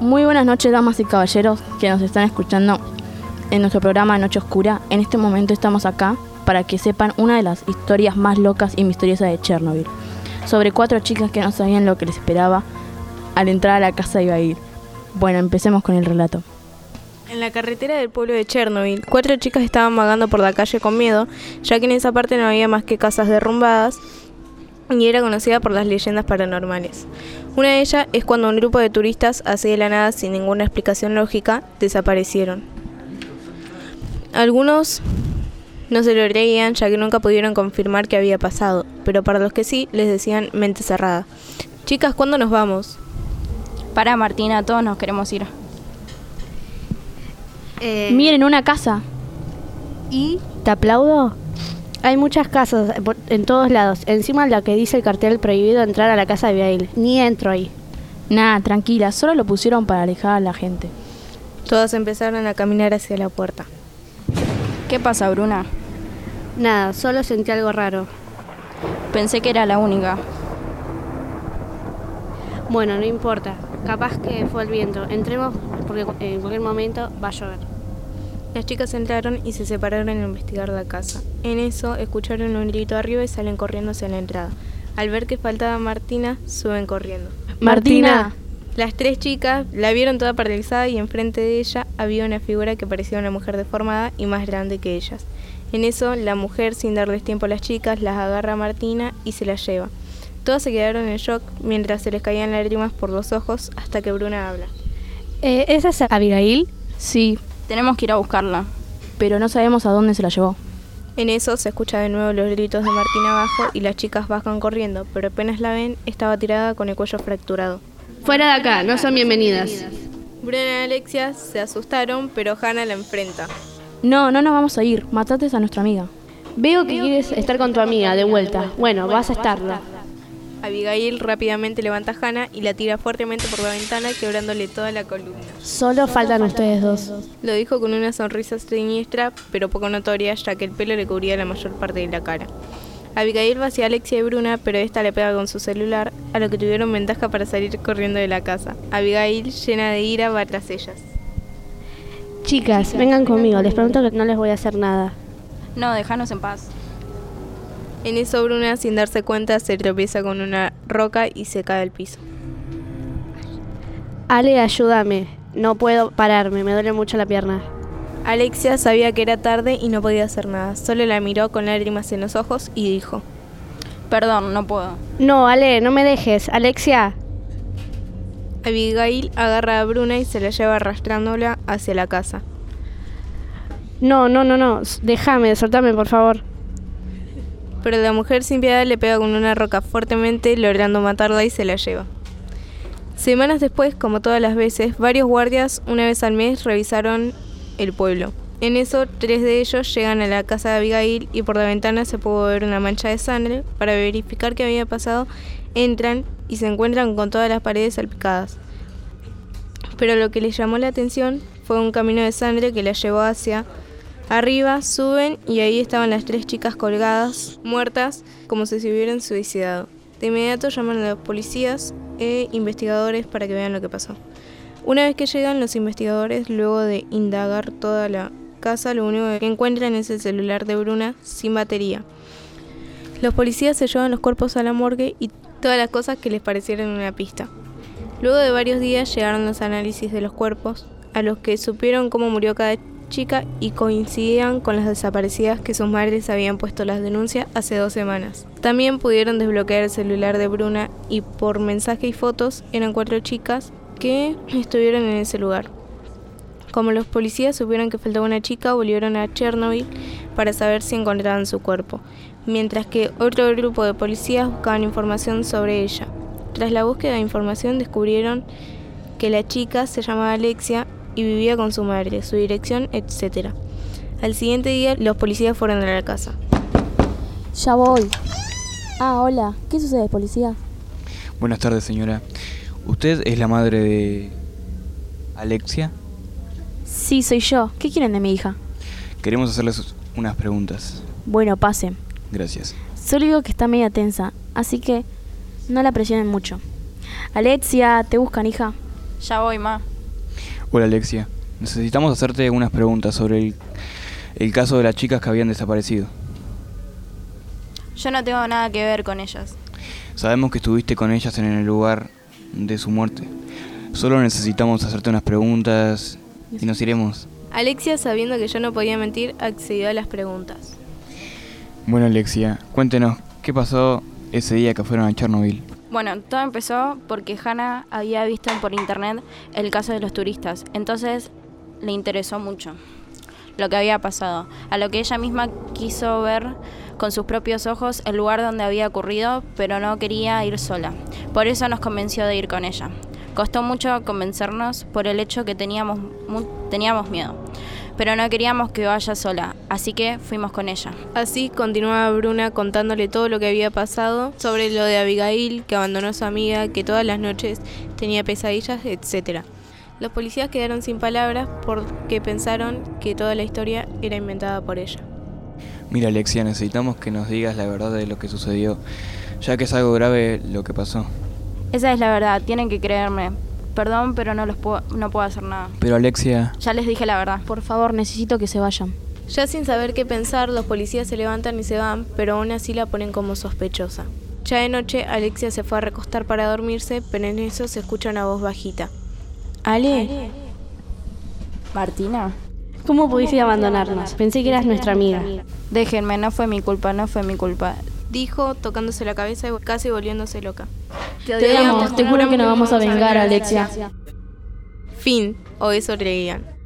Muy buenas noches, damas y caballeros que nos están escuchando en nuestro programa Noche Oscura. En este momento estamos acá para que sepan una de las historias más locas y misteriosas de Chernobyl. Sobre cuatro chicas que no sabían lo que les esperaba al entrar a la casa de ir. Bueno, empecemos con el relato. En la carretera del pueblo de Chernobyl, cuatro chicas estaban vagando por la calle con miedo, ya que en esa parte no había más que casas derrumbadas y era conocida por las leyendas paranormales. Una de ellas es cuando un grupo de turistas, así de la nada, sin ninguna explicación lógica, desaparecieron. Algunos no se lo creían ya que nunca pudieron confirmar qué había pasado, pero para los que sí les decían mente cerrada. Chicas, ¿cuándo nos vamos? Para Martina, todos nos queremos ir. Eh, Miren, una casa. ¿Y? ¿Te aplaudo? Hay muchas casas por- en todos lados. Encima la que dice el cartel prohibido entrar a la casa de Abigail. Ni entro ahí. Nada, tranquila, solo lo pusieron para alejar a la gente. Todas empezaron a caminar hacia la puerta. ¿Qué pasa, Bruna? Nada, solo sentí algo raro. Pensé que era la única. Bueno, no importa. Capaz que fue el viento. Entremos porque en cualquier momento va a llover. Las chicas entraron y se separaron a investigar la casa. En eso escucharon un grito arriba y salen corriendo hacia la entrada. Al ver que faltaba Martina, suben corriendo. Martina. Las tres chicas la vieron toda paralizada y enfrente de ella había una figura que parecía una mujer deformada y más grande que ellas. En eso, la mujer, sin darles tiempo a las chicas, las agarra a Martina y se las lleva. Todas se quedaron en shock mientras se les caían lágrimas por los ojos hasta que Bruna habla. Eh, ¿Esa es Abigail? Sí, Tenemos que ir a buscarla. pero no sabemos a dónde se la llevó. En eso se escucha de nuevo los gritos de Martina abajo y las chicas bajan corriendo, pero apenas la ven, estaba tirada con el cuello fracturado. Fuera de acá, no son bienvenidas. Bruna y Alexia se asustaron, pero Hannah la enfrenta. No, no nos vamos a ir. Matates a nuestra amiga. Veo que quieres estar con tu amiga de vuelta. Bueno, vas a estarlo. Abigail rápidamente levanta a Hannah y la tira fuertemente por la ventana, quebrándole toda la columna. Solo faltan ustedes dos. Lo dijo con una sonrisa siniestra, pero poco notoria, ya que el pelo le cubría la mayor parte de la cara. Abigail va hacia Alexia y Bruna, pero esta le pega con su celular, a lo que tuvieron ventaja para salir corriendo de la casa. Abigail, llena de ira, va tras ellas. Chicas, vengan conmigo. Les prometo que no les voy a hacer nada. No, déjanos en paz. En eso Bruna, sin darse cuenta, se tropieza con una roca y se cae al piso. Ale, ayúdame. No puedo pararme, me duele mucho la pierna. Alexia sabía que era tarde y no podía hacer nada. Solo la miró con lágrimas en los ojos y dijo, Perdón, no puedo. No, Ale, no me dejes. Alexia. Abigail agarra a Bruna y se la lleva arrastrándola hacia la casa. No, no, no, no. Déjame, soltame, por favor. Pero la mujer sin piedad le pega con una roca fuertemente, logrando matarla y se la lleva. Semanas después, como todas las veces, varios guardias una vez al mes revisaron el pueblo. En eso, tres de ellos llegan a la casa de Abigail y por la ventana se pudo ver una mancha de sangre. Para verificar qué había pasado, entran y se encuentran con todas las paredes salpicadas. Pero lo que les llamó la atención fue un camino de sangre que las llevó hacia arriba, suben y ahí estaban las tres chicas colgadas, muertas, como si se hubieran suicidado. De inmediato llaman a los policías e investigadores para que vean lo que pasó. Una vez que llegan los investigadores, luego de indagar toda la casa, lo único que encuentran es el celular de Bruna sin batería. Los policías se llevan los cuerpos a la morgue y todas las cosas que les parecieron una pista. Luego de varios días llegaron los análisis de los cuerpos, a los que supieron cómo murió cada chica y coincidían con las desaparecidas que sus madres habían puesto las denuncias hace dos semanas. También pudieron desbloquear el celular de Bruna y por mensaje y fotos eran cuatro chicas que estuvieron en ese lugar. Como los policías supieron que faltaba una chica, volvieron a Chernobyl para saber si encontraban su cuerpo, mientras que otro grupo de policías buscaban información sobre ella. Tras la búsqueda de información descubrieron que la chica se llamaba Alexia y vivía con su madre, su dirección, etc. Al siguiente día los policías fueron a la casa. Ya voy. Ah, hola. ¿Qué sucede, policía? Buenas tardes, señora. ¿Usted es la madre de Alexia? Sí, soy yo. ¿Qué quieren de mi hija? Queremos hacerles unas preguntas. Bueno, pasen. Gracias. Solo digo que está media tensa, así que no la presionen mucho. Alexia, ¿te buscan, hija? Ya voy, ma. Hola Alexia, necesitamos hacerte unas preguntas sobre el, el caso de las chicas que habían desaparecido. Yo no tengo nada que ver con ellas. Sabemos que estuviste con ellas en el lugar de su muerte. Solo necesitamos hacerte unas preguntas y nos iremos. Alexia, sabiendo que yo no podía mentir, accedió a las preguntas. Bueno Alexia, cuéntenos, ¿qué pasó ese día que fueron a Chernobyl? Bueno, todo empezó porque Hannah había visto por internet el caso de los turistas. Entonces le interesó mucho lo que había pasado. A lo que ella misma quiso ver con sus propios ojos el lugar donde había ocurrido, pero no quería ir sola. Por eso nos convenció de ir con ella. Costó mucho convencernos por el hecho que teníamos, teníamos miedo, pero no queríamos que vaya sola, así que fuimos con ella. Así continuaba Bruna contándole todo lo que había pasado sobre lo de Abigail, que abandonó a su amiga, que todas las noches tenía pesadillas, etc. Los policías quedaron sin palabras porque pensaron que toda la historia era inventada por ella. Mira Alexia, necesitamos que nos digas la verdad de lo que sucedió, ya que es algo grave lo que pasó. Esa es la verdad, tienen que creerme. Perdón, pero no los puedo, no puedo hacer nada. Pero Alexia, Ya les dije la verdad. Por favor, necesito que se vayan. Ya sin saber qué pensar, los policías se levantan y se van, pero aún así la ponen como sospechosa. Ya de noche, Alexia se fue a recostar para dormirse, pero en eso se escucha una voz bajita. Ale, Martina. ¿Cómo pudiste abandonarnos? Pensé que eras nuestra amiga. Déjenme, no fue mi culpa, no fue mi culpa. Dijo, tocándose la cabeza y casi volviéndose loca. Te odiamos, te juro que nos vamos a vengar, Alexia. Fin, o eso creían.